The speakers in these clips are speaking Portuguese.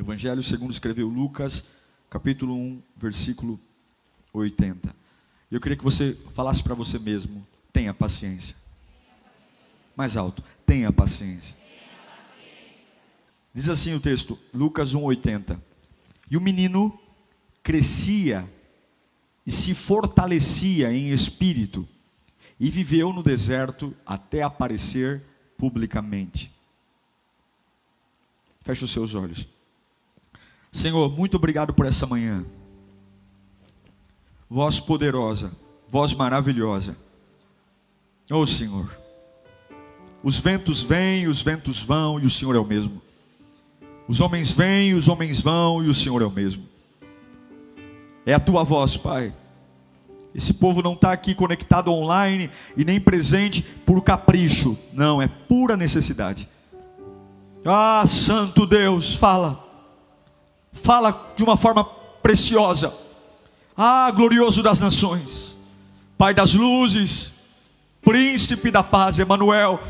Evangelho segundo escreveu Lucas, capítulo 1, versículo 80. Eu queria que você falasse para você mesmo: tenha paciência. Mais alto, tenha paciência. Diz assim o texto, Lucas 1,80. E o menino crescia e se fortalecia em espírito, e viveu no deserto até aparecer publicamente. Feche os seus olhos. Senhor, muito obrigado por essa manhã. Voz poderosa, voz maravilhosa. Oh Senhor, os ventos vêm, os ventos vão, e o Senhor é o mesmo. Os homens vêm, os homens vão, e o Senhor é o mesmo. É a tua voz, Pai. Esse povo não está aqui conectado online e nem presente por capricho. Não, é pura necessidade. Ah, Santo Deus, fala. Fala de uma forma preciosa. Ah, glorioso das nações. Pai das luzes. Príncipe da paz, Emanuel.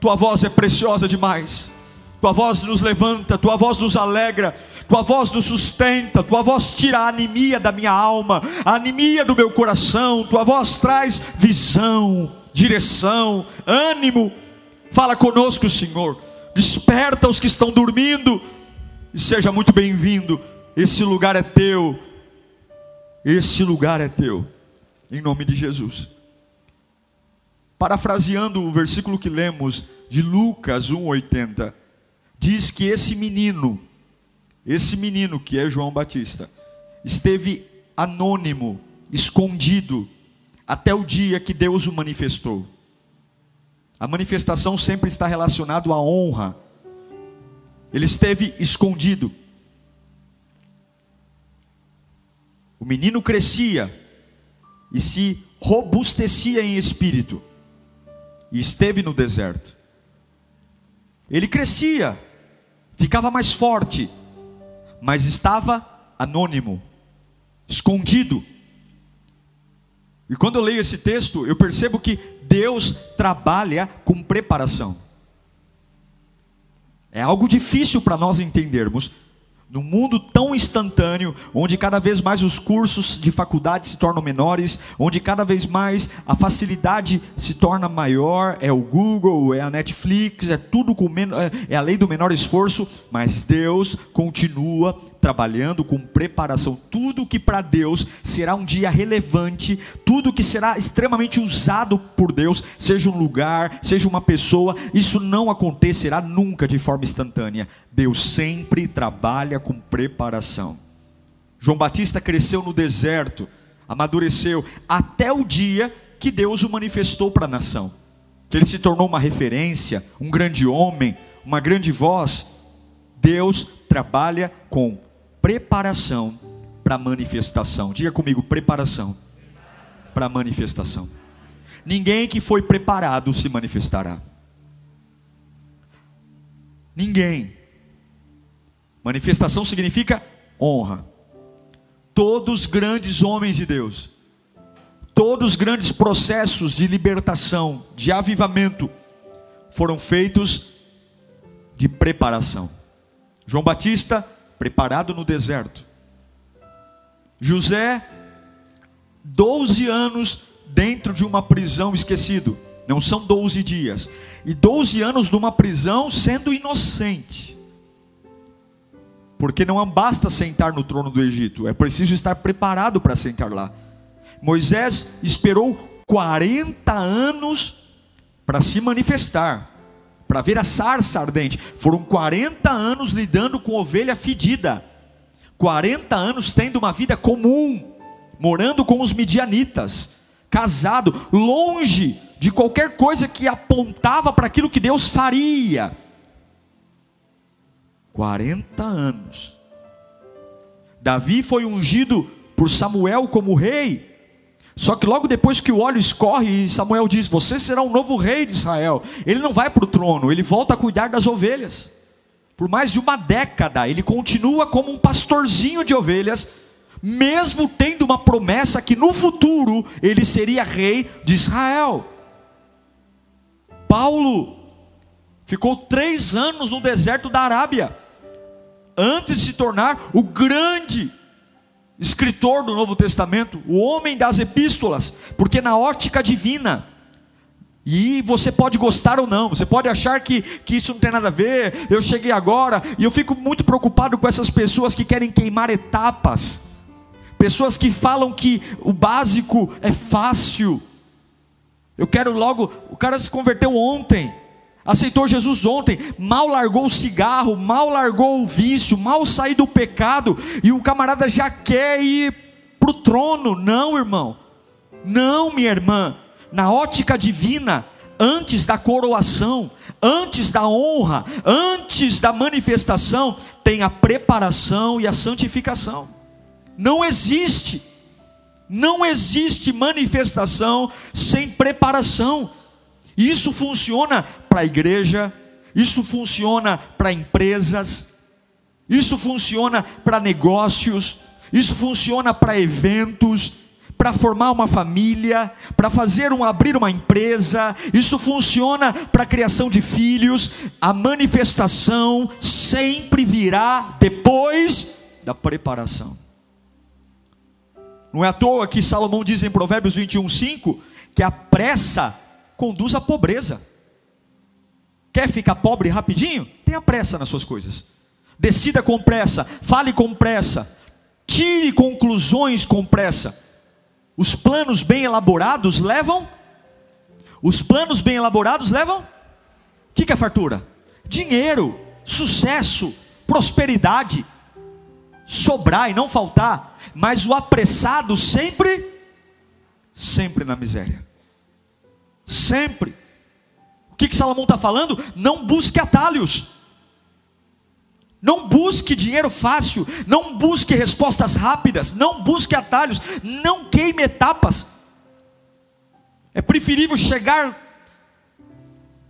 Tua voz é preciosa demais tua voz nos levanta, tua voz nos alegra, tua voz nos sustenta, tua voz tira a anemia da minha alma, a anemia do meu coração, tua voz traz visão, direção, ânimo. Fala conosco, Senhor. Desperta os que estão dormindo e seja muito bem-vindo. Esse lugar é teu. Esse lugar é teu. Em nome de Jesus. Parafraseando o versículo que lemos de Lucas 1:80 diz que esse menino, esse menino que é João Batista, esteve anônimo, escondido, até o dia que Deus o manifestou. A manifestação sempre está relacionada à honra. Ele esteve escondido. O menino crescia e se robustecia em espírito, e esteve no deserto. Ele crescia, ficava mais forte, mas estava anônimo, escondido. E quando eu leio esse texto, eu percebo que Deus trabalha com preparação. É algo difícil para nós entendermos, num mundo tão instantâneo, onde cada vez mais os cursos de faculdade se tornam menores, onde cada vez mais a facilidade se torna maior, é o Google, é a Netflix, é tudo com é, é a lei do menor esforço, mas Deus continua trabalhando com preparação. Tudo que para Deus será um dia relevante, tudo que será extremamente usado por Deus, seja um lugar, seja uma pessoa, isso não acontecerá nunca de forma instantânea. Deus sempre trabalha com preparação. João Batista cresceu no deserto, amadureceu até o dia que Deus o manifestou para a nação. Que ele se tornou uma referência, um grande homem, uma grande voz. Deus trabalha com preparação para manifestação. Diga comigo, preparação para manifestação. Ninguém que foi preparado se manifestará. Ninguém. Manifestação significa honra. Todos grandes homens de Deus, todos grandes processos de libertação, de avivamento, foram feitos de preparação. João Batista preparado no deserto. José, 12 anos dentro de uma prisão esquecido. Não são 12 dias. E 12 anos numa prisão sendo inocente. Porque não basta sentar no trono do Egito, é preciso estar preparado para sentar lá. Moisés esperou 40 anos para se manifestar para ver a sarça ardente. Foram 40 anos lidando com ovelha fedida, 40 anos tendo uma vida comum, morando com os midianitas, casado, longe de qualquer coisa que apontava para aquilo que Deus faria. 40 anos Davi foi ungido por Samuel como rei. Só que logo depois que o óleo escorre, Samuel diz: Você será um novo rei de Israel. Ele não vai para o trono, ele volta a cuidar das ovelhas. Por mais de uma década, ele continua como um pastorzinho de ovelhas, mesmo tendo uma promessa que no futuro ele seria rei de Israel. Paulo ficou três anos no deserto da Arábia, antes de se tornar o grande escritor do Novo Testamento, o homem das epístolas, porque na ótica divina, e você pode gostar ou não, você pode achar que, que isso não tem nada a ver, eu cheguei agora, e eu fico muito preocupado com essas pessoas que querem queimar etapas, pessoas que falam que o básico é fácil, eu quero logo, o cara se converteu ontem, aceitou Jesus ontem, mal largou o cigarro, mal largou o vício, mal saiu do pecado, e o camarada já quer ir para o trono. Não, irmão, não, minha irmã, na ótica divina, antes da coroação, antes da honra, antes da manifestação, tem a preparação e a santificação. Não existe não existe manifestação sem preparação. Isso funciona para a igreja, isso funciona para empresas, isso funciona para negócios, isso funciona para eventos, para formar uma família, para fazer um abrir uma empresa, isso funciona para a criação de filhos. A manifestação sempre virá depois da preparação. Não é à toa que Salomão diz em Provérbios 21, 5 que a pressa conduz à pobreza. Quer ficar pobre rapidinho? Tenha pressa nas suas coisas. Decida com pressa, fale com pressa, tire conclusões com pressa. Os planos bem elaborados levam. Os planos bem elaborados levam. O que é fartura? Dinheiro, sucesso, prosperidade, sobrar e não faltar mas o apressado sempre, sempre na miséria. Sempre. O que, que Salomão está falando? Não busque atalhos. Não busque dinheiro fácil, não busque respostas rápidas, não busque atalhos, não queime etapas. É preferível chegar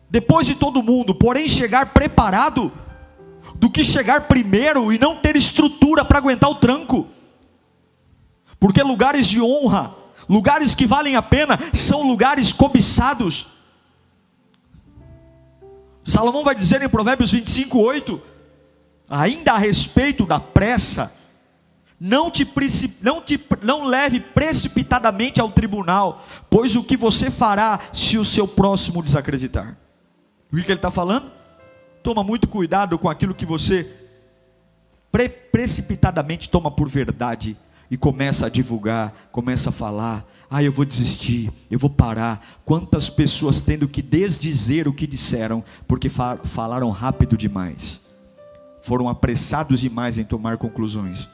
depois de todo mundo, porém chegar preparado, do que chegar primeiro e não ter estrutura para aguentar o tranco porque lugares de honra, lugares que valem a pena, são lugares cobiçados. Salomão vai dizer em Provérbios 25, 8: ainda a respeito da pressa, não te, não te não leve precipitadamente ao tribunal, pois o que você fará se o seu próximo desacreditar? O que ele está falando? Toma muito cuidado com aquilo que você pre precipitadamente toma por verdade e começa a divulgar, começa a falar: ah, eu vou desistir, eu vou parar. Quantas pessoas tendo que desdizer o que disseram, porque falaram rápido demais, foram apressados demais em tomar conclusões,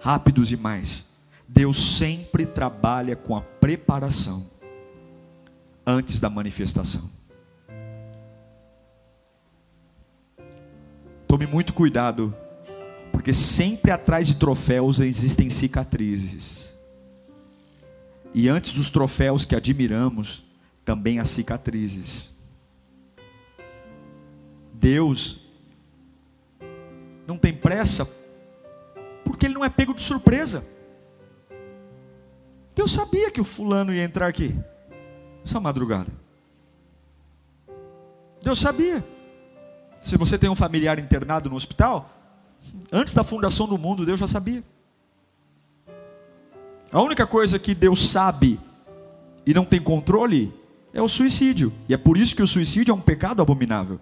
rápidos demais. Deus sempre trabalha com a preparação antes da manifestação. Tome muito cuidado porque sempre atrás de troféus existem cicatrizes. E antes dos troféus que admiramos, também há cicatrizes. Deus não tem pressa, porque Ele não é pego de surpresa. Deus sabia que o fulano ia entrar aqui, essa madrugada. Deus sabia. Se você tem um familiar internado no hospital, Antes da fundação do mundo, Deus já sabia. A única coisa que Deus sabe e não tem controle é o suicídio. E é por isso que o suicídio é um pecado abominável.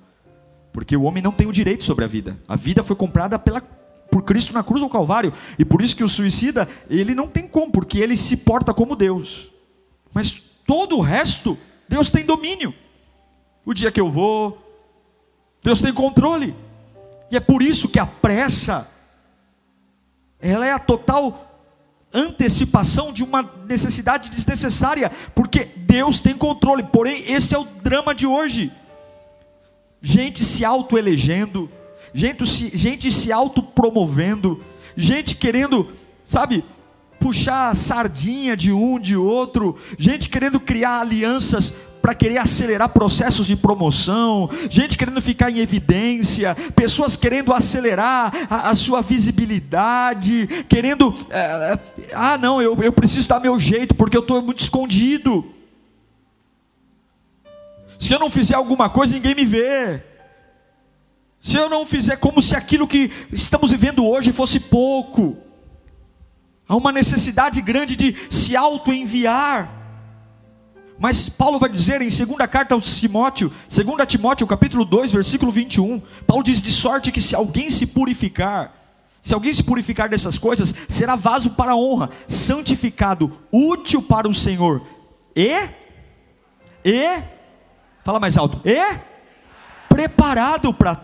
Porque o homem não tem o direito sobre a vida. A vida foi comprada pela, por Cristo na cruz do Calvário. E por isso que o suicida, ele não tem como, porque ele se porta como Deus. Mas todo o resto, Deus tem domínio. O dia que eu vou, Deus tem controle. E é por isso que a pressa, ela é a total antecipação de uma necessidade desnecessária, porque Deus tem controle. Porém, esse é o drama de hoje. Gente se autoelegendo, gente se, gente se autopromovendo, gente querendo sabe, puxar sardinha de um, de outro, gente querendo criar alianças para querer acelerar processos de promoção, gente querendo ficar em evidência, pessoas querendo acelerar a, a sua visibilidade, querendo, é, ah, não, eu, eu preciso dar meu jeito porque eu estou muito escondido. Se eu não fizer alguma coisa, ninguém me vê. Se eu não fizer como se aquilo que estamos vivendo hoje fosse pouco. Há uma necessidade grande de se auto-enviar. Mas Paulo vai dizer em segunda carta aos Timóteo, 2 Timóteo, capítulo 2, versículo 21, Paulo diz de sorte que se alguém se purificar, se alguém se purificar dessas coisas, será vaso para honra, santificado, útil para o Senhor. E e fala mais alto. E preparado para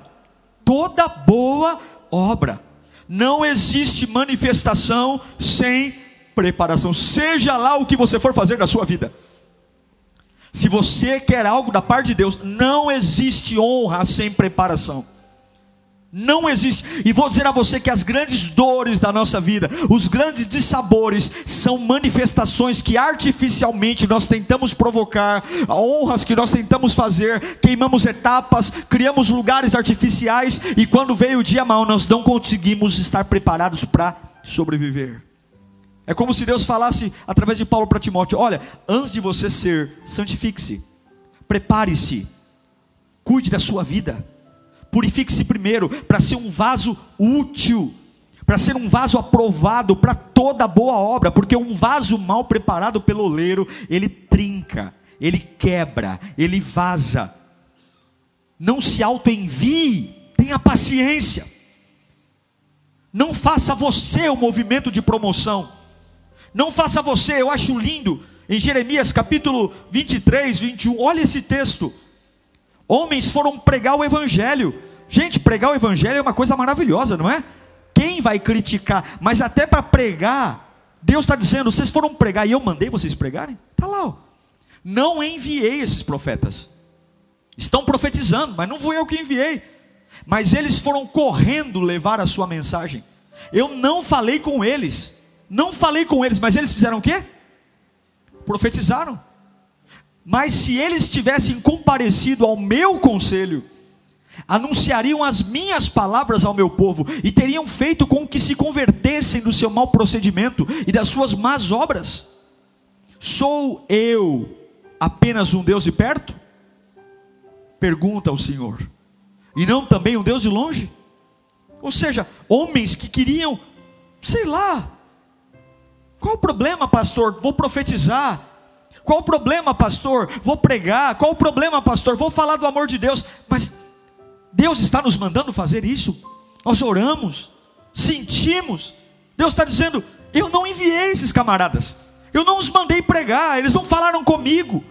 toda boa obra. Não existe manifestação sem preparação, seja lá o que você for fazer na sua vida. Se você quer algo da parte de Deus, não existe honra sem preparação. Não existe. E vou dizer a você que as grandes dores da nossa vida, os grandes dissabores, são manifestações que artificialmente nós tentamos provocar, honras que nós tentamos fazer, queimamos etapas, criamos lugares artificiais, e quando veio o dia mal, nós não conseguimos estar preparados para sobreviver. É como se Deus falasse através de Paulo para Timóteo: olha, antes de você ser, santifique-se, prepare-se, cuide da sua vida Purifique-se primeiro para ser um vaso útil, para ser um vaso aprovado para toda boa obra, porque um vaso mal preparado pelo oleiro, ele trinca, ele quebra, ele vaza. Não se auto-envie, tenha paciência. Não faça você o movimento de promoção. Não faça você, eu acho lindo, em Jeremias capítulo 23, 21, olha esse texto. Homens foram pregar o Evangelho. Gente, pregar o Evangelho é uma coisa maravilhosa, não é? Quem vai criticar? Mas até para pregar, Deus está dizendo: vocês foram pregar e eu mandei vocês pregarem? Está lá, ó. não enviei esses profetas. Estão profetizando, mas não fui eu que enviei. Mas eles foram correndo levar a sua mensagem. Eu não falei com eles. Não falei com eles, mas eles fizeram o quê? Profetizaram. Mas se eles tivessem comparecido ao meu conselho, anunciariam as minhas palavras ao meu povo e teriam feito com que se convertessem do seu mau procedimento e das suas más obras. Sou eu apenas um Deus de perto? Pergunta o Senhor. E não também um Deus de longe? Ou seja, homens que queriam, sei lá, qual o problema, pastor? Vou profetizar qual o problema, pastor? Vou pregar. Qual o problema, pastor? Vou falar do amor de Deus. Mas Deus está nos mandando fazer isso. Nós oramos, sentimos. Deus está dizendo: Eu não enviei esses camaradas. Eu não os mandei pregar. Eles não falaram comigo.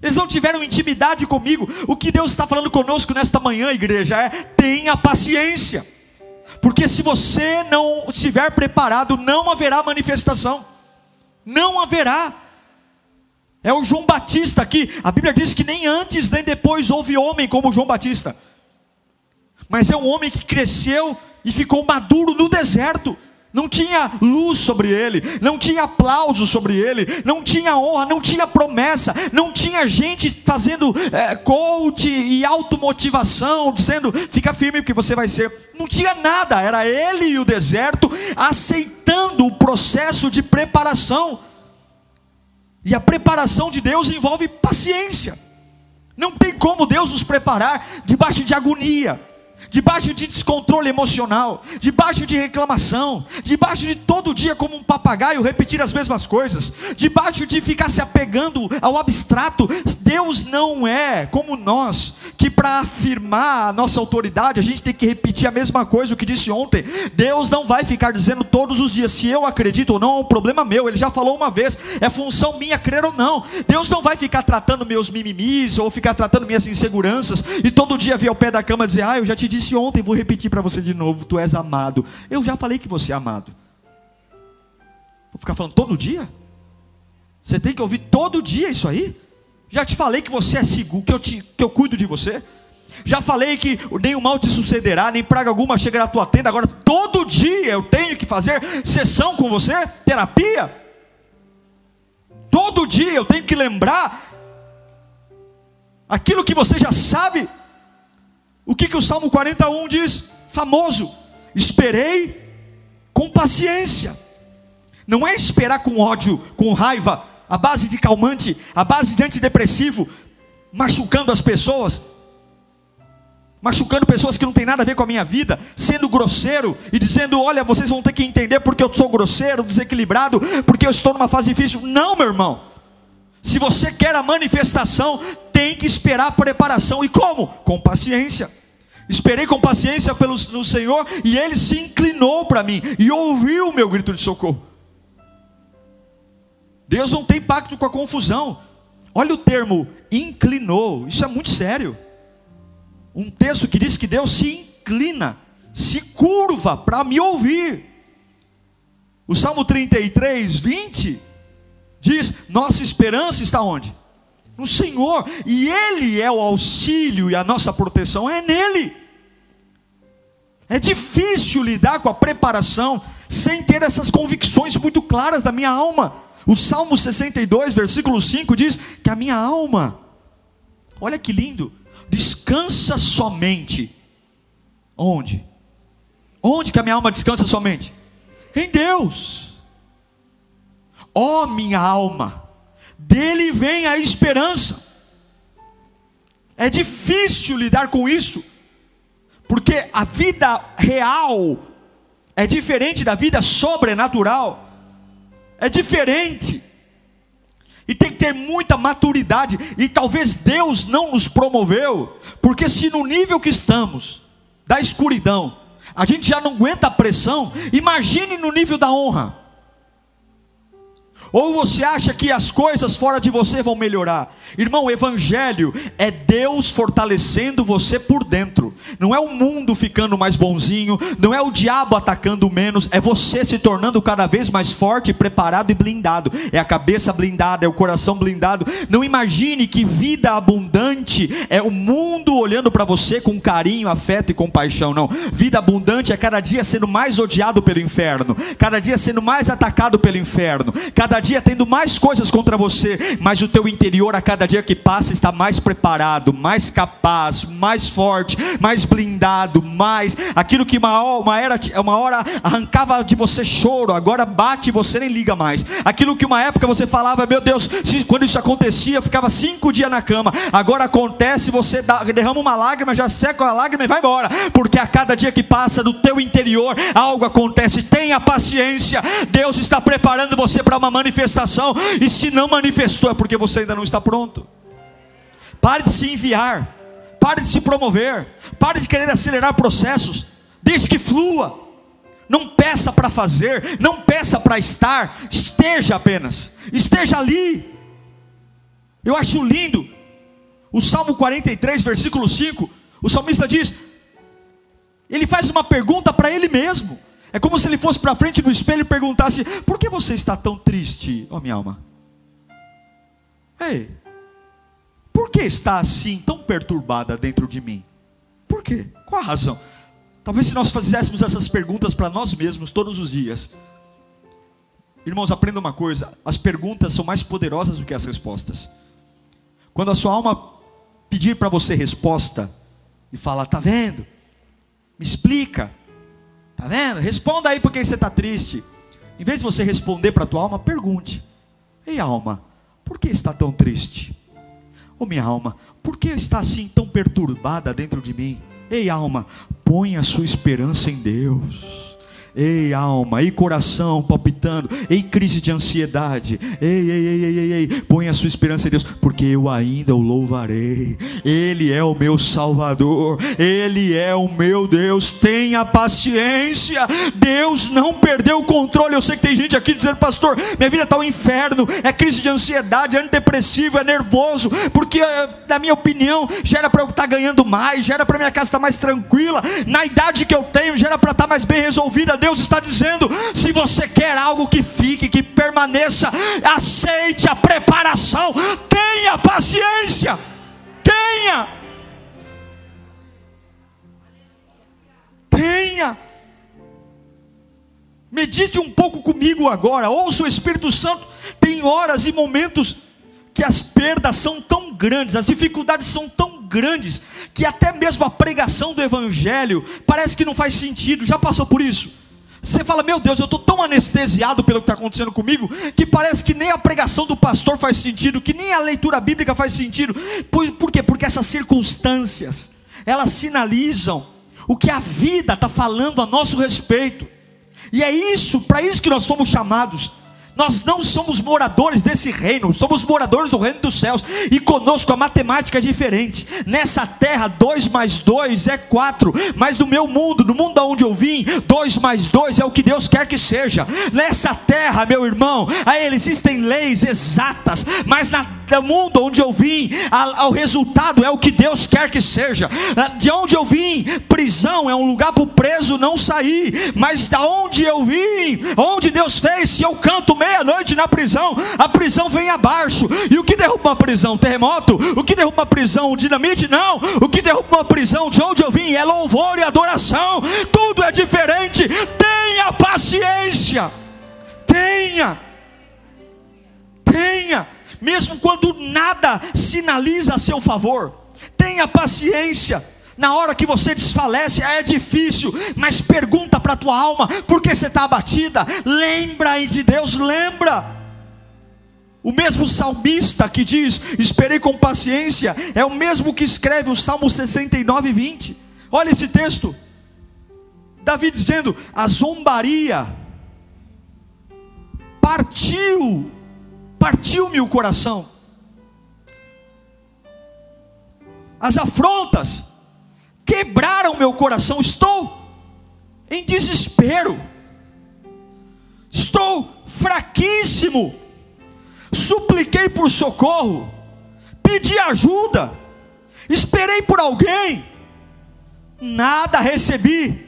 Eles não tiveram intimidade comigo. O que Deus está falando conosco nesta manhã, igreja, é: tenha paciência. Porque se você não estiver preparado, não haverá manifestação. Não haverá. É o João Batista aqui. A Bíblia diz que nem antes nem depois houve homem como João Batista. Mas é um homem que cresceu e ficou maduro no deserto. Não tinha luz sobre ele, não tinha aplauso sobre ele, não tinha honra, não tinha promessa, não tinha gente fazendo é, coach e automotivação, dizendo fica firme porque você vai ser. Não tinha nada, era ele e o deserto aceitando o processo de preparação. E a preparação de Deus envolve paciência. Não tem como Deus nos preparar debaixo de agonia debaixo de descontrole emocional, debaixo de reclamação, debaixo de todo dia como um papagaio repetir as mesmas coisas, debaixo de ficar se apegando ao abstrato. Deus não é como nós, que para afirmar a nossa autoridade a gente tem que repetir a mesma coisa o que disse ontem. Deus não vai ficar dizendo todos os dias se eu acredito ou não, é um problema meu. Ele já falou uma vez, é função minha crer ou não. Deus não vai ficar tratando meus mimimis ou ficar tratando minhas inseguranças e todo dia vir ao pé da cama dizer: "Ah, eu já te disse ontem, vou repetir para você de novo: tu és amado. Eu já falei que você é amado. Vou ficar falando todo dia? Você tem que ouvir todo dia isso aí? Já te falei que você é seguro, que eu, te, que eu cuido de você. Já falei que nenhum mal te sucederá, nem praga alguma chegará à tua tenda. Agora, todo dia eu tenho que fazer sessão com você, terapia. Todo dia eu tenho que lembrar aquilo que você já sabe. O que, que o Salmo 41 diz? Famoso: esperei com paciência. Não é esperar com ódio, com raiva, a base de calmante, a base de antidepressivo, machucando as pessoas, machucando pessoas que não tem nada a ver com a minha vida, sendo grosseiro e dizendo: Olha, vocês vão ter que entender porque eu sou grosseiro, desequilibrado, porque eu estou numa fase difícil. Não, meu irmão. Se você quer a manifestação, tem que esperar a preparação. E como? Com paciência. Esperei com paciência pelo no Senhor e ele se inclinou para mim e ouviu o meu grito de socorro. Deus não tem pacto com a confusão. Olha o termo inclinou, isso é muito sério. Um texto que diz que Deus se inclina, se curva para me ouvir. O Salmo 33, 20 diz: Nossa esperança está onde? No Senhor, e Ele é o auxílio e a nossa proteção é nele. É difícil lidar com a preparação sem ter essas convicções muito claras da minha alma. O Salmo 62, versículo 5 diz que a minha alma, olha que lindo, descansa somente. Onde? Onde que a minha alma descansa somente? Em Deus. Ó oh, minha alma, dele vem a esperança. É difícil lidar com isso, porque a vida real é diferente da vida sobrenatural é diferente. E tem que ter muita maturidade. E talvez Deus não nos promoveu, porque se no nível que estamos, da escuridão, a gente já não aguenta a pressão, imagine no nível da honra. Ou você acha que as coisas fora de você vão melhorar? Irmão, o evangelho é Deus fortalecendo você por dentro. Não é o mundo ficando mais bonzinho, não é o diabo atacando menos, é você se tornando cada vez mais forte, preparado e blindado. É a cabeça blindada, é o coração blindado. Não imagine que vida abundante é o mundo olhando para você com carinho, afeto e compaixão, não. Vida abundante é cada dia sendo mais odiado pelo inferno, cada dia sendo mais atacado pelo inferno, cada cada dia tendo mais coisas contra você, mas o teu interior a cada dia que passa está mais preparado, mais capaz, mais forte, mais blindado, mais aquilo que uma, uma, era, uma hora arrancava de você choro, agora bate e você nem liga mais. Aquilo que uma época você falava, meu Deus, se, quando isso acontecia, eu ficava cinco dias na cama. Agora acontece, você dá, derrama uma lágrima, já seca a lágrima e vai embora, porque a cada dia que passa no teu interior algo acontece. Tenha paciência, Deus está preparando você para uma manifestação, e se não manifestou é porque você ainda não está pronto. Pare de se enviar, pare de se promover, pare de querer acelerar processos, deixe que flua. Não peça para fazer, não peça para estar, esteja apenas, esteja ali. Eu acho lindo, o Salmo 43, versículo 5, o salmista diz: ele faz uma pergunta para ele mesmo. É como se ele fosse para frente do espelho e perguntasse: Por que você está tão triste, ó minha alma? Ei, por que está assim, tão perturbada dentro de mim? Por quê? Qual a razão? Talvez se nós fizéssemos essas perguntas para nós mesmos todos os dias. Irmãos, aprenda uma coisa: as perguntas são mais poderosas do que as respostas. Quando a sua alma pedir para você resposta e falar, tá vendo? Me explica. Tá vendo? Responda aí porque você está triste. Em vez de você responder para a tua alma, pergunte: Ei, alma, por que está tão triste? Ô oh, minha alma, por que está assim tão perturbada dentro de mim? Ei, alma, põe a sua esperança em Deus. Ei, alma, ei, coração palpitando, ei, crise de ansiedade, ei, ei, ei, ei, ei, ei, põe a sua esperança em Deus, porque eu ainda o louvarei. Ele é o meu Salvador, Ele é o meu Deus. Tenha paciência, Deus não perdeu o controle. Eu sei que tem gente aqui dizendo, pastor, minha vida está um inferno, é crise de ansiedade, é antidepressivo, é nervoso, porque, eh, na minha opinião, já era para eu estar tá ganhando mais, já era para minha casa estar tá mais tranquila, na idade que eu tenho, já era para estar tá mais bem resolvida. Deus está dizendo: se você quer algo que fique, que permaneça, aceite a preparação, tenha paciência, tenha. Tenha. Medite um pouco comigo agora. Ouça o Espírito Santo. Tem horas e momentos que as perdas são tão grandes, as dificuldades são tão grandes, que até mesmo a pregação do Evangelho parece que não faz sentido. Já passou por isso? Você fala, meu Deus, eu estou tão anestesiado pelo que está acontecendo comigo, que parece que nem a pregação do pastor faz sentido, que nem a leitura bíblica faz sentido. Por, por quê? Porque essas circunstâncias, elas sinalizam o que a vida está falando a nosso respeito. E é isso, para isso que nós somos chamados. Nós não somos moradores desse reino, somos moradores do reino dos céus, e conosco a matemática é diferente. Nessa terra, 2 mais 2 é 4, mas no meu mundo, no mundo onde eu vim, 2 mais 2 é o que Deus quer que seja. Nessa terra, meu irmão, aí existem leis exatas, mas na do mundo onde eu vim, o resultado é o que Deus quer que seja. De onde eu vim, prisão é um lugar para o preso não sair, mas da onde eu vim, onde Deus fez, se eu canto meia-noite na prisão, a prisão vem abaixo. E o que derruba uma prisão? Terremoto? O que derruba uma prisão? Dinamite? Não. O que derruba uma prisão de onde eu vim é louvor e adoração. Tudo é diferente. Tenha paciência. Tenha. Tenha mesmo quando nada sinaliza a seu favor. Tenha paciência. Na hora que você desfalece, é difícil, mas pergunta para a tua alma, por que você está abatida? Lembra de Deus, lembra. O mesmo salmista que diz, esperei com paciência, é o mesmo que escreve o Salmo 69, 20. Olha esse texto. Davi dizendo: a zombaria partiu partiu-me o coração. As afrontas quebraram meu coração. Estou em desespero. Estou fraquíssimo. Supliquei por socorro. Pedi ajuda. Esperei por alguém. Nada recebi.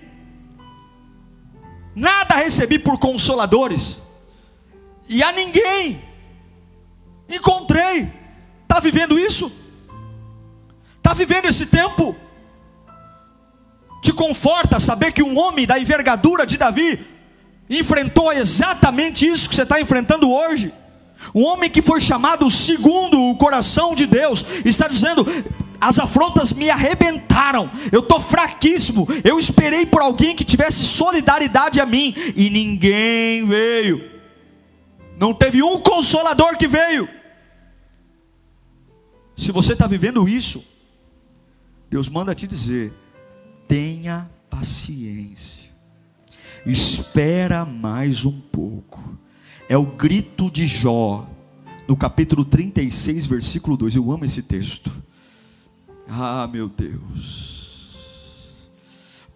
Nada recebi por consoladores. E a ninguém Encontrei. Está vivendo isso? Está vivendo esse tempo? Te conforta saber que um homem da envergadura de Davi enfrentou exatamente isso que você está enfrentando hoje. Um homem que foi chamado segundo o coração de Deus, está dizendo: as afrontas me arrebentaram, eu estou fraquíssimo. Eu esperei por alguém que tivesse solidariedade a mim, e ninguém veio. Não teve um consolador que veio. Se você está vivendo isso, Deus manda te dizer: tenha paciência, espera mais um pouco. É o grito de Jó, no capítulo 36, versículo 2. Eu amo esse texto. Ah, meu Deus.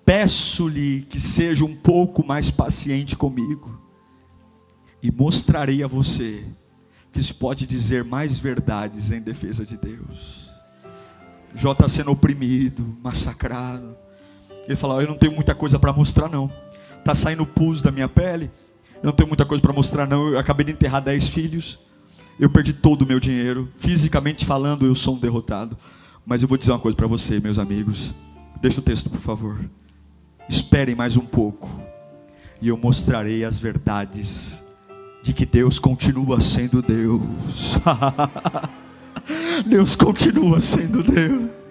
Peço-lhe que seja um pouco mais paciente comigo, e mostrarei a você que se pode dizer mais verdades em defesa de Deus. Jó está sendo oprimido, massacrado. Ele fala: Eu não tenho muita coisa para mostrar, não. Está saindo pus da minha pele. Eu não tenho muita coisa para mostrar, não. Eu acabei de enterrar dez filhos. Eu perdi todo o meu dinheiro. Fisicamente falando, eu sou um derrotado. Mas eu vou dizer uma coisa para você, meus amigos. Deixa o texto, por favor. Esperem mais um pouco. E eu mostrarei as verdades de que Deus continua sendo Deus. Deus continua sendo Deus.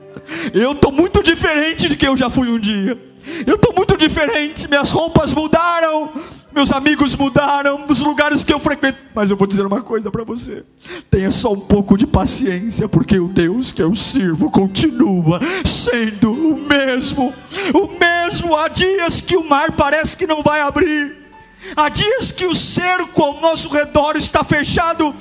Eu estou muito diferente de que eu já fui um dia. Eu estou muito diferente. Minhas roupas mudaram, meus amigos mudaram, os lugares que eu frequento. Mas eu vou dizer uma coisa para você: tenha só um pouco de paciência, porque o Deus que eu sirvo continua sendo o mesmo. O mesmo. Há dias que o mar parece que não vai abrir. Há dias que o cerco ao nosso redor está fechado,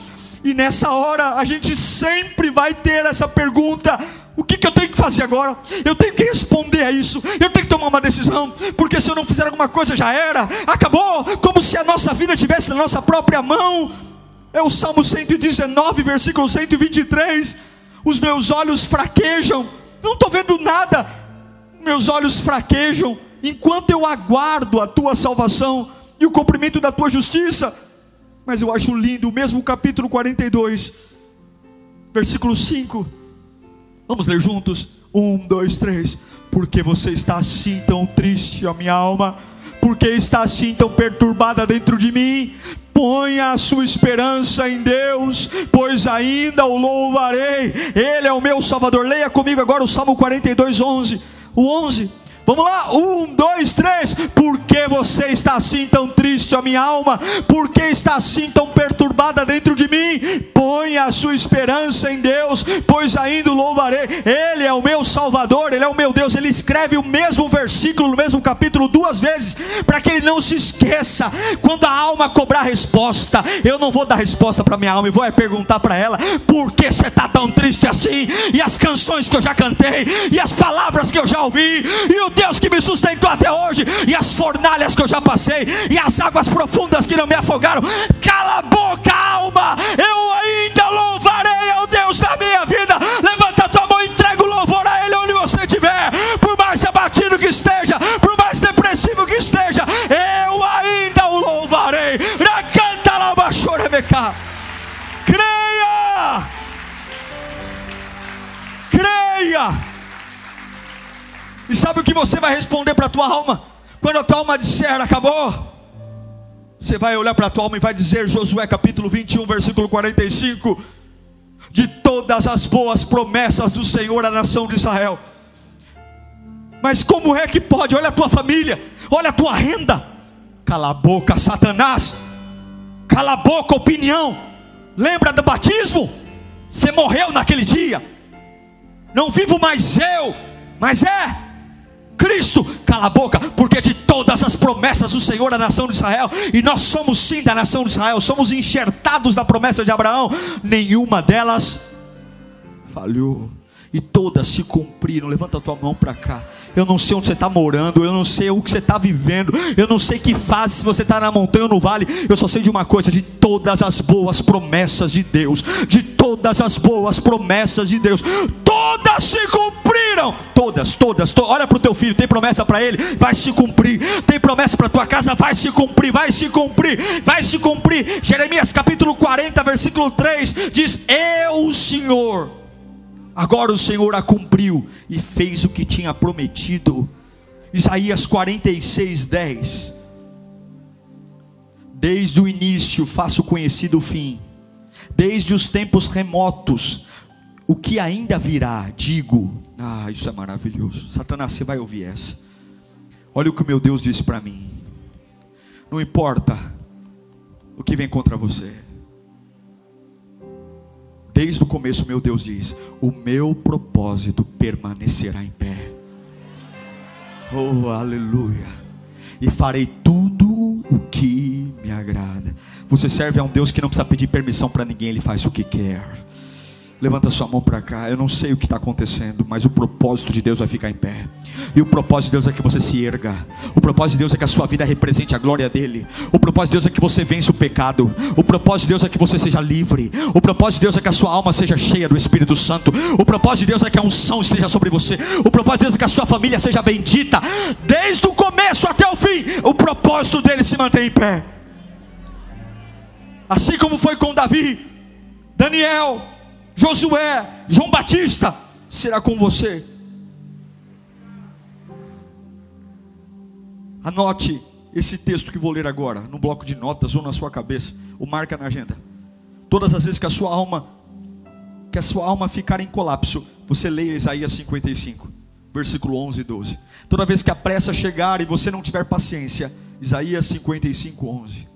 e nessa hora a gente sempre vai ter essa pergunta: o que, que, eu tenho que fazer agora? Eu tenho que responder a isso, eu tenho que tomar uma decisão, porque se eu não fizer alguma coisa já era, acabou, como se a nossa vida estivesse na nossa própria mão. É o Salmo 119, versículo 123. Os meus olhos fraquejam, não estou vendo nada, meus olhos fraquejam, enquanto eu aguardo a tua salvação e o cumprimento da tua justiça. Mas eu acho lindo, o mesmo capítulo 42, versículo 5. Vamos ler juntos. Um, dois, três. Porque você está assim tão triste, a minha alma? Porque está assim tão perturbada dentro de mim? Ponha a sua esperança em Deus, pois ainda o louvarei. Ele é o meu Salvador. Leia comigo agora o Salmo 42, 11. O 11. Vamos lá, um, dois, três. Por que você está assim tão triste, a minha alma? Por que está assim tão perturbada dentro de mim? Ponha a sua esperança em Deus, pois ainda louvarei. Ele é o meu Salvador, Ele é o meu Deus. Ele escreve o mesmo versículo, no mesmo capítulo, duas vezes, para que ele não se esqueça. Quando a alma cobrar resposta, eu não vou dar resposta para minha alma, e vou é perguntar para ela: por que você está tão triste assim? E as canções que eu já cantei, e as palavras que eu já ouvi, e o Deus que me sustentou até hoje, e as fornalhas que eu já passei, e as águas profundas que não me afogaram. Cala a boca, alma, eu ainda louvarei ao Deus da minha vida. Levanta a tua mão e entrega o louvor a Ele onde você estiver, por mais abatido que esteja, por mais depressivo que esteja, eu ainda o louvarei. Canta lá, Bachorebeca. Creia! Creia! E sabe o que você vai responder para a tua alma? Quando a tua alma disser, acabou. Você vai olhar para a tua alma e vai dizer, Josué capítulo 21, versículo 45: De todas as boas promessas do Senhor à nação de Israel. Mas como é que pode? Olha a tua família, olha a tua renda. Cala a boca, Satanás. Cala a boca, opinião. Lembra do batismo? Você morreu naquele dia. Não vivo mais eu, mas é Cristo, cala a boca, porque de todas as promessas do Senhor à nação de Israel, e nós somos sim da nação de Israel, somos enxertados da promessa de Abraão, nenhuma delas falhou e todas se cumpriram. Levanta a tua mão para cá. Eu não sei onde você está morando, eu não sei o que você está vivendo, eu não sei que fase, se você está na montanha ou no vale. Eu só sei de uma coisa: de todas as boas promessas de Deus, de todas as boas promessas de Deus, todas se cumpriram. Todas, todas. To olha para o teu filho, tem promessa para ele, vai se cumprir. Tem promessa para tua casa, vai se cumprir, vai se cumprir, vai se cumprir. Jeremias capítulo 40, versículo 3 diz: Eu, o Senhor Agora o Senhor a cumpriu e fez o que tinha prometido. Isaías 46, 10. Desde o início faço conhecido o fim, desde os tempos remotos, o que ainda virá, digo. Ah, isso é maravilhoso. Satanás, você vai ouvir essa. Olha o que meu Deus disse para mim. Não importa o que vem contra você. Desde o começo, meu Deus diz: O meu propósito permanecerá em pé. Oh, aleluia. E farei tudo o que me agrada. Você serve a um Deus que não precisa pedir permissão para ninguém, ele faz o que quer. Levanta sua mão para cá. Eu não sei o que está acontecendo, mas o propósito de Deus vai ficar em pé. E o propósito de Deus é que você se erga. O propósito de Deus é que a sua vida represente a glória dele. O propósito de Deus é que você vença o pecado. O propósito de Deus é que você seja livre. O propósito de Deus é que a sua alma seja cheia do Espírito Santo. O propósito de Deus é que a unção esteja sobre você. O propósito de Deus é que a sua família seja bendita. Desde o começo até o fim, o propósito dele se mantém em pé. Assim como foi com Davi, Daniel, Josué, João Batista, será com você. Anote esse texto que vou ler agora, no bloco de notas ou na sua cabeça, ou marca na agenda. Todas as vezes que a sua alma, que a sua alma ficar em colapso, você leia Isaías 55, versículo 11 e 12. Toda vez que a pressa chegar e você não tiver paciência, Isaías 55, 11.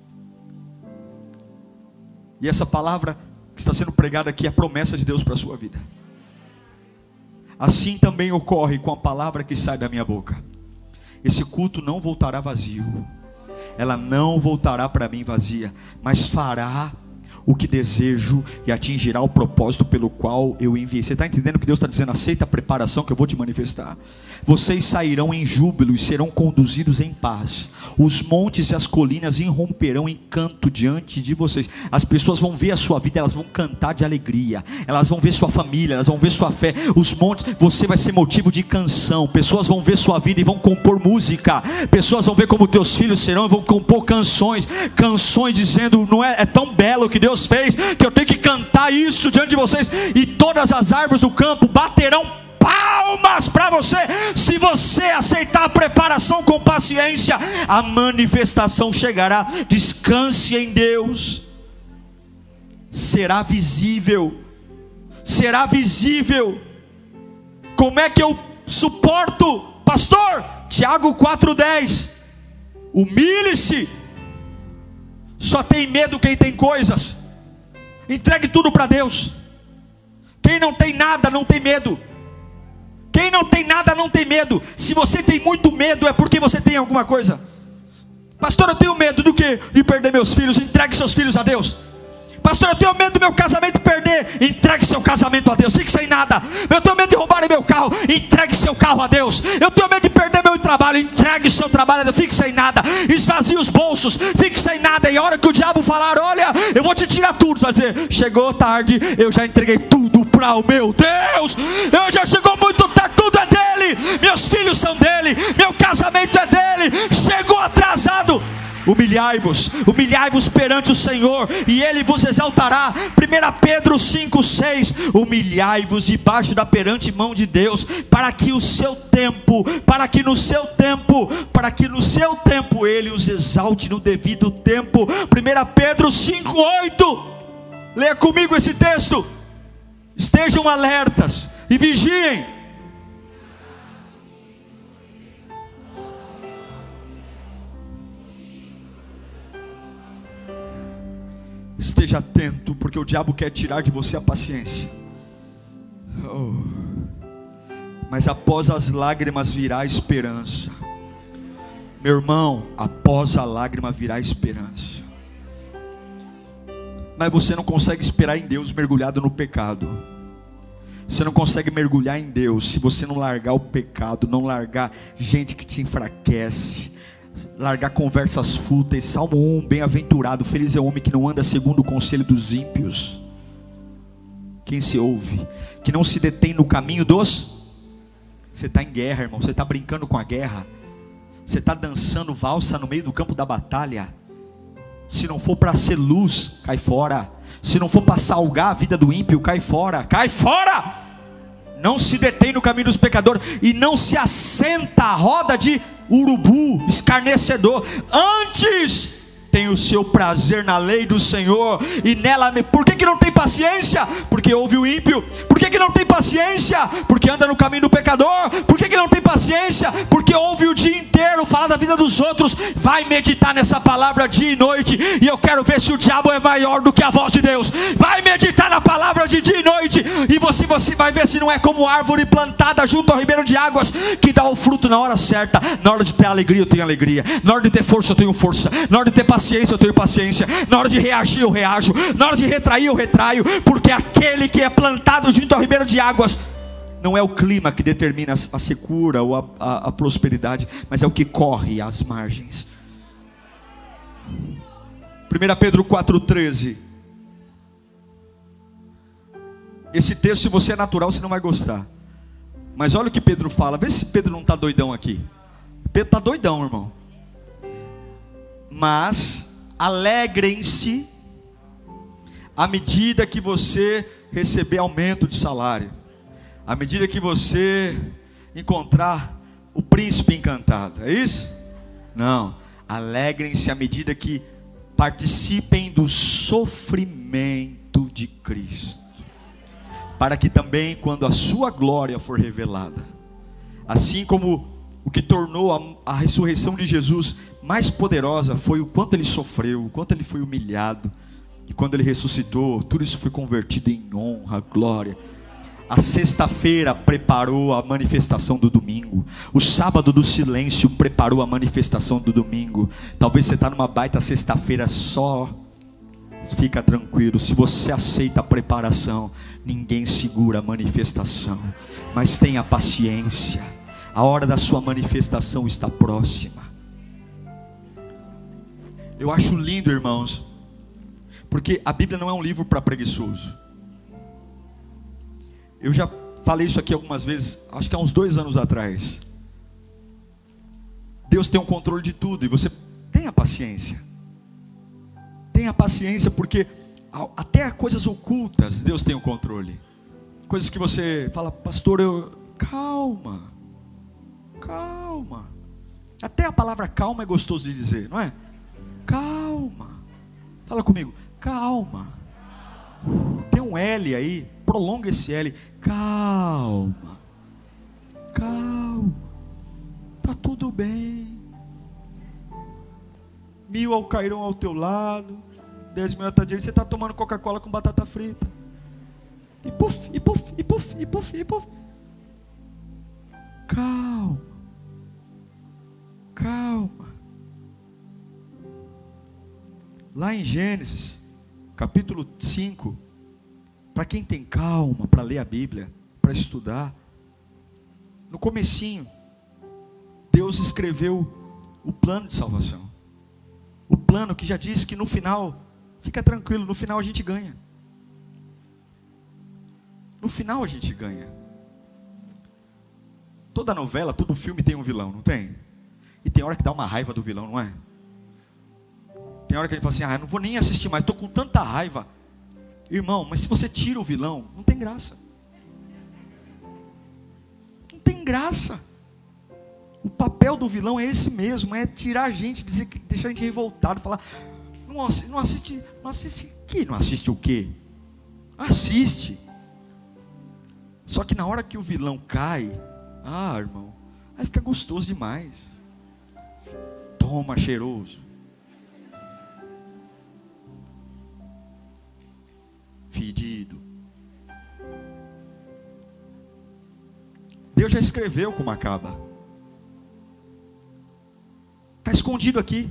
E essa palavra que está sendo pregada aqui é a promessa de Deus para a sua vida. Assim também ocorre com a palavra que sai da minha boca. Esse culto não voltará vazio. Ela não voltará para mim vazia, mas fará o que desejo e atingirá o propósito pelo qual eu enviei. Você está entendendo que Deus está dizendo? Aceita a preparação que eu vou te manifestar. Vocês sairão em júbilo e serão conduzidos em paz. Os montes e as colinas irromperão em canto diante de vocês. As pessoas vão ver a sua vida, elas vão cantar de alegria. Elas vão ver sua família, elas vão ver sua fé. Os montes, você vai ser motivo de canção. Pessoas vão ver sua vida e vão compor música. Pessoas vão ver como teus filhos serão e vão compor canções. Canções dizendo: não é, é tão belo que Deus Deus fez, que eu tenho que cantar isso diante de vocês, e todas as árvores do campo baterão palmas para você. Se você aceitar a preparação com paciência, a manifestação chegará. Descanse em Deus. Será visível. Será visível. Como é que eu suporto, pastor? Tiago 4:10. Humilhe-se. Só tem medo quem tem coisas. Entregue tudo para Deus. Quem não tem nada não tem medo. Quem não tem nada não tem medo. Se você tem muito medo é porque você tem alguma coisa. Pastor, eu tenho medo do que? De perder meus filhos. Entregue seus filhos a Deus. Pastor, eu tenho medo do meu casamento perder. Entregue seu casamento a Deus. Fique sem nada. Eu tenho medo de roubarem meu carro. Entregue seu carro a Deus. Eu tenho medo de perder meu trabalho. Entregue seu trabalho. Fique sem nada. Esvazie os bolsos. Fique sem nada. E a hora que o diabo falar: Olha, eu vou te tirar tudo. Vai dizer: Chegou tarde. Eu já entreguei tudo para o meu Deus. Eu já chegou muito tarde. Tudo é dele. Meus filhos são dele. Meu casamento é dele. Chegou atrasado. Humilhai-vos, humilhai-vos perante o Senhor, e Ele vos exaltará. 1 Pedro 5,6: Humilhai-vos debaixo da perante mão de Deus, para que o seu tempo, para que no seu tempo, para que no seu tempo Ele os exalte no devido tempo. 1 Pedro 5,8. Leia comigo esse texto. Estejam alertas e vigiem Esteja atento, porque o diabo quer tirar de você a paciência. Oh. Mas após as lágrimas virá a esperança. Meu irmão, após a lágrima virá a esperança. Mas você não consegue esperar em Deus mergulhado no pecado. Você não consegue mergulhar em Deus se você não largar o pecado, não largar gente que te enfraquece, largar conversas fúteis. Salmo 1, bem-aventurado, feliz é o homem que não anda segundo o conselho dos ímpios. Quem se ouve, que não se detém no caminho dos. Você está em guerra, irmão. Você está brincando com a guerra. Você está dançando valsa no meio do campo da batalha. Se não for para ser luz, cai fora. Se não for para salgar a vida do ímpio, cai fora. Cai fora! Não se detém no caminho dos pecadores e não se assenta à roda de urubu, escarnecedor. Antes tem o seu prazer na lei do Senhor e nela. Por que, que não tem paciência? Porque ouve o ímpio. Por que, que não tem paciência? Porque anda no caminho do pecador. Por que, que não tem paciência? Porque ouve o dia inteiro falar da vida dos outros. Vai meditar nessa palavra dia e noite. E eu quero ver se o diabo é maior do que a voz de Deus. Vai meditar na palavra de dia e noite. E você, você vai ver se não é como árvore plantada junto ao ribeiro de águas que dá o fruto na hora certa. Na hora de ter alegria, eu tenho alegria. Na hora de ter força, eu tenho força. Na hora de ter paciência paciência, eu tenho paciência. Na hora de reagir, eu reajo. Na hora de retrair, eu retraio. Porque aquele que é plantado junto ao ribeiro de águas, não é o clima que determina a secura ou a, a, a prosperidade, mas é o que corre às margens. 1 Pedro 4,13. Esse texto, se você é natural, você não vai gostar. Mas olha o que Pedro fala. Vê se Pedro não está doidão aqui. Pedro está doidão, irmão mas alegrem-se à medida que você receber aumento de salário, à medida que você encontrar o príncipe encantado, é isso? Não, alegrem-se à medida que participem do sofrimento de Cristo, para que também, quando a sua glória for revelada, assim como o que tornou a, a ressurreição de Jesus mais poderosa foi o quanto ele sofreu, o quanto ele foi humilhado. E quando ele ressuscitou, tudo isso foi convertido em honra, glória. A sexta-feira preparou a manifestação do domingo. O sábado do silêncio preparou a manifestação do domingo. Talvez você está numa baita sexta-feira só. Fica tranquilo, se você aceita a preparação, ninguém segura a manifestação. Mas tenha paciência a hora da sua manifestação está próxima. Eu acho lindo, irmãos, porque a Bíblia não é um livro para preguiçoso. Eu já falei isso aqui algumas vezes, acho que há uns dois anos atrás. Deus tem o um controle de tudo e você tenha paciência. Tenha paciência, porque até coisas ocultas Deus tem o controle. Coisas que você fala, pastor, eu calma, calma. Até a palavra calma é gostoso de dizer, não é? Calma. Fala comigo, calma. Tem um L aí, prolonga esse L. Calma. Calma. Tá tudo bem. Mil cairão ao teu lado, dez mil à tua. Você está tomando Coca-Cola com batata frita. E puf, e puf, e puf, e puf, e puf. Calma. Calma. Lá em Gênesis, capítulo 5, para quem tem calma para ler a Bíblia, para estudar, no comecinho, Deus escreveu o plano de salvação. O plano que já diz que no final, fica tranquilo, no final a gente ganha. No final a gente ganha. Toda novela, todo filme tem um vilão, não tem? E tem hora que dá uma raiva do vilão, não é? Tem hora que a gente fala assim: ah, não vou nem assistir mais, estou com tanta raiva. Irmão, mas se você tira o vilão, não tem graça. Não tem graça. O papel do vilão é esse mesmo, é tirar a gente, dizer, deixar a gente revoltado, falar, não, não assiste, não assiste que? Não assiste o quê? Assiste. Só que na hora que o vilão cai, ah, irmão, aí fica gostoso demais. Toma, cheiroso. Fedido. Deus já escreveu como acaba. Está escondido aqui.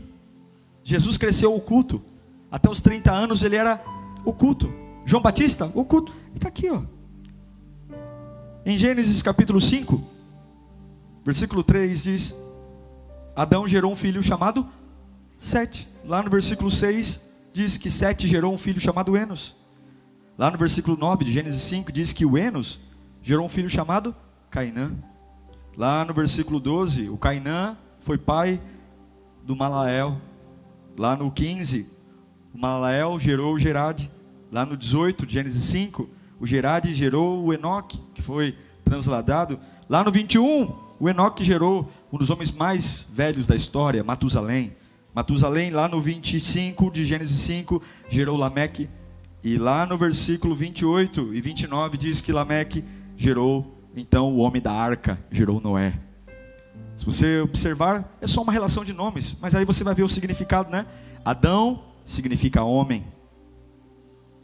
Jesus cresceu oculto. Até os 30 anos ele era oculto. João Batista, oculto. Está aqui, ó. Em Gênesis capítulo 5, versículo 3 diz: Adão gerou um filho chamado Sete. Lá no versículo 6 diz que Sete gerou um filho chamado Enos. Lá no versículo 9 de Gênesis 5 diz que o Enos gerou um filho chamado Cainã. Lá no versículo 12, o Cainã foi pai do Malael. Lá no 15, o Malael gerou o Gerade. Lá no 18, Gênesis 5, o Gerade gerou o Enoque, que foi transladado. Lá no 21, o Enoque gerou um dos homens mais velhos da história, Matusalém. Matusalém, lá no 25 de Gênesis 5, gerou Lameque. E lá no versículo 28 e 29 diz que Lameque gerou, então, o homem da arca, gerou Noé. Se você observar, é só uma relação de nomes, mas aí você vai ver o significado, né? Adão significa homem.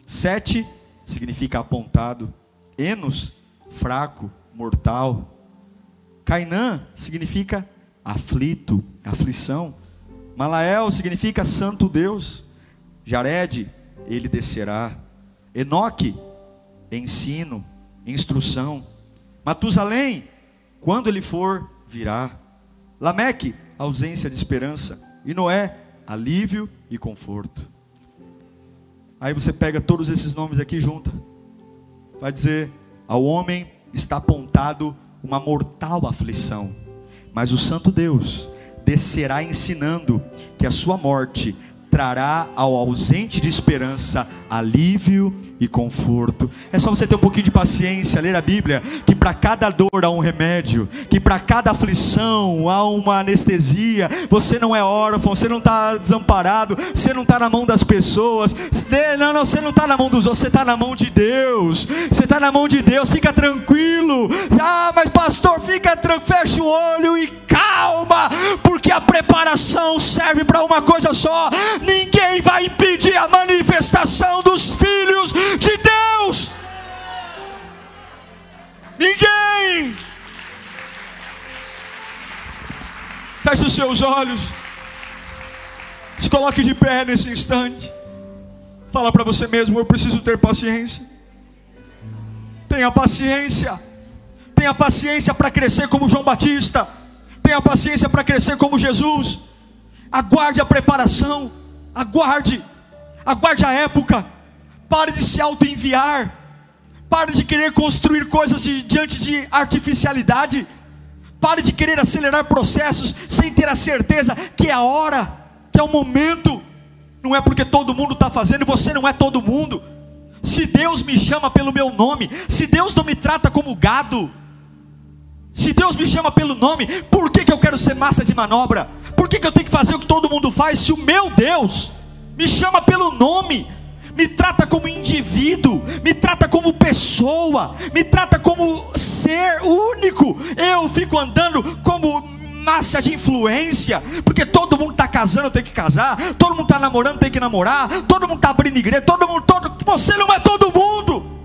Sete significa apontado. Enos, fraco, mortal. Cainã significa aflito, aflição. Malael significa santo Deus. Jared, ele descerá. Enoque, ensino, instrução. Matusalém, quando ele for, virá. Lameque, ausência de esperança. E Noé, alívio e conforto. Aí você pega todos esses nomes aqui junta. Vai dizer: ao homem está apontado uma mortal aflição, mas o Santo Deus descerá ensinando que a sua morte trará ao ausente de esperança alívio e conforto. É só você ter um pouquinho de paciência, ler a Bíblia, que para cada dor há um remédio, que para cada aflição há uma anestesia. Você não é órfão, você não está desamparado, você não está na mão das pessoas. Não, não, você não está na mão dos outros, você está na mão de Deus. Você está na mão de Deus, fica tranquilo. Ah, mas pastor, fica tranquilo, fecha o olho e calma, porque a preparação serve para uma coisa só ninguém vai impedir a manifestação dos filhos de Deus. Ninguém. Feche os seus olhos. Se coloque de pé nesse instante. Fala para você mesmo: eu preciso ter paciência. Tenha paciência. Tenha paciência para crescer como João Batista. Tenha paciência para crescer como Jesus. Aguarde a preparação. Aguarde, aguarde a época. Pare de se auto-enviar. Pare de querer construir coisas de, diante de artificialidade. Pare de querer acelerar processos sem ter a certeza que é a hora, que é o momento. Não é porque todo mundo está fazendo, você não é todo mundo. Se Deus me chama pelo meu nome, se Deus não me trata como gado, Se Deus me chama pelo nome, por que, que eu quero ser massa de manobra? Que, que eu tenho que fazer o que todo mundo faz se o meu Deus me chama pelo nome? Me trata como indivíduo, me trata como pessoa, me trata como ser único. Eu fico andando como massa de influência, porque todo mundo está casando, tem que casar, todo mundo está namorando, tem que namorar, todo mundo está abrindo igreja, todo mundo, todo, você não é todo mundo.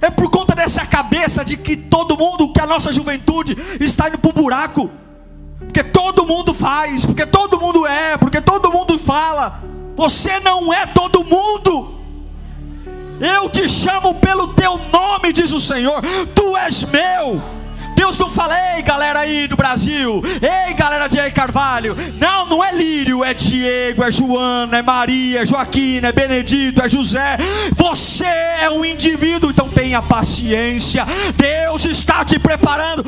É por conta dessa cabeça de que todo mundo, que a nossa juventude está indo para o buraco, porque todo mundo faz, porque todo mundo é, porque todo mundo fala. Você não é todo mundo. Eu te chamo pelo teu nome, diz o Senhor. Tu és meu. Deus não fala, ei galera aí do Brasil, ei galera de Carvalho. Não, não é Lírio, é Diego, é Joana, é Maria, é Joaquim, é Benedito, é José. Você é um indivíduo, então tenha paciência. Deus está te preparando.